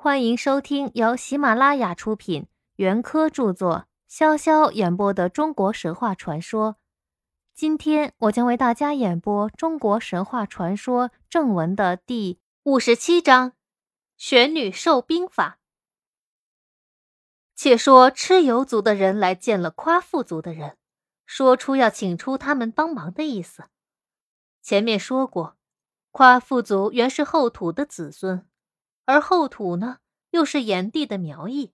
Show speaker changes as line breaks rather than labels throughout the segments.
欢迎收听由喜马拉雅出品、袁科著作、潇潇演播的中国神话传说。今天我将为大家演播中国神话传说正文的第五十七章：玄女授兵法。且说蚩尤族的人来见了夸父族的人，说出要请出他们帮忙的意思。前面说过，夸父族原是后土的子孙。而后土呢，又是炎帝的苗裔，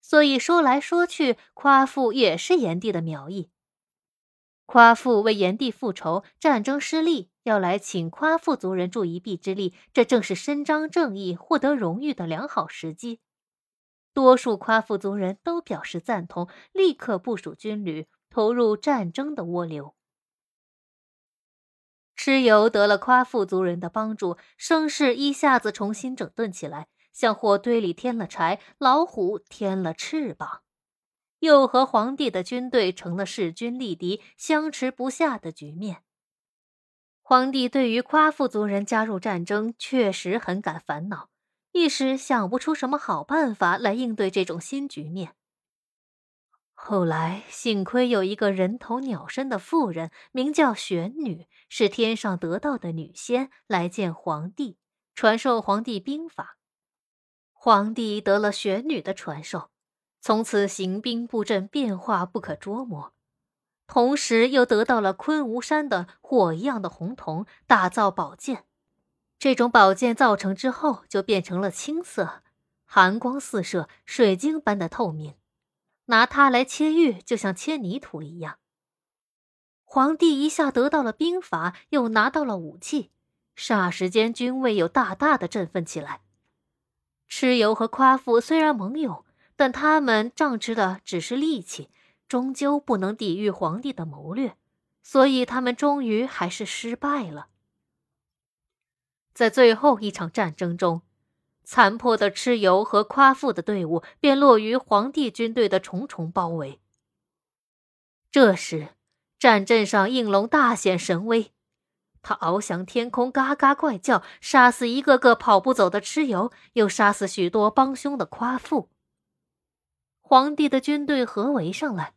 所以说来说去，夸父也是炎帝的苗裔。夸父为炎帝复仇，战争失利，要来请夸父族人助一臂之力，这正是伸张正义、获得荣誉的良好时机。多数夸父族人都表示赞同，立刻部署军旅，投入战争的涡流。蚩尤得了夸父族人的帮助，声势一下子重新整顿起来，像火堆里添了柴，老虎添了翅膀，又和皇帝的军队成了势均力敌、相持不下的局面。皇帝对于夸父族人加入战争确实很感烦恼，一时想不出什么好办法来应对这种新局面。后来幸亏有一个人头鸟身的妇人，名叫玄女，是天上得道的女仙，来见皇帝，传授皇帝兵法。皇帝得了玄女的传授，从此行兵布阵变化不可捉摸。同时又得到了昆吾山的火一样的红铜，打造宝剑。这种宝剑造成之后，就变成了青色，寒光四射，水晶般的透明。拿它来切玉，就像切泥土一样。皇帝一下得到了兵法，又拿到了武器，霎时间军威又大大的振奋起来。蚩尤和夸父虽然猛勇，但他们仗持的只是力气，终究不能抵御皇帝的谋略，所以他们终于还是失败了。在最后一场战争中。残破的蚩尤和夸父的队伍便落于皇帝军队的重重包围。这时，战阵上应龙大显神威，他翱翔天空，嘎嘎怪叫，杀死一个个跑不走的蚩尤，又杀死许多帮凶的夸父。皇帝的军队合围上来，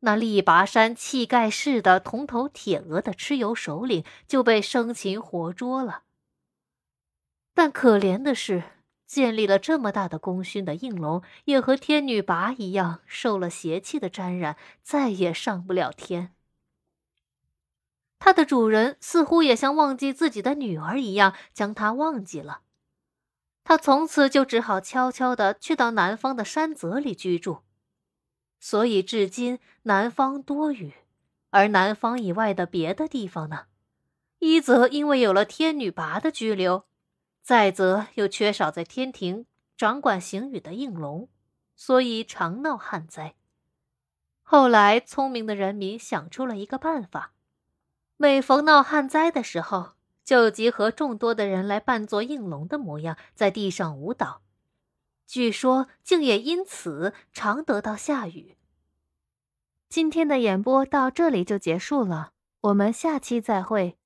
那力拔山、气盖世的铜头铁额的蚩尤首领就被生擒活捉了。但可怜的是。建立了这么大的功勋的应龙，也和天女拔一样，受了邪气的沾染，再也上不了天。它的主人似乎也像忘记自己的女儿一样，将他忘记了。他从此就只好悄悄的去到南方的山泽里居住。所以至今南方多雨，而南方以外的别的地方呢？一则因为有了天女拔的居留。再则又缺少在天庭掌管行雨的应龙，所以常闹旱灾。后来聪明的人民想出了一个办法，每逢闹旱灾的时候，就集合众多的人来扮作应龙的模样，在地上舞蹈。据说竟也因此常得到下雨。今天的演播到这里就结束了，我们下期再会。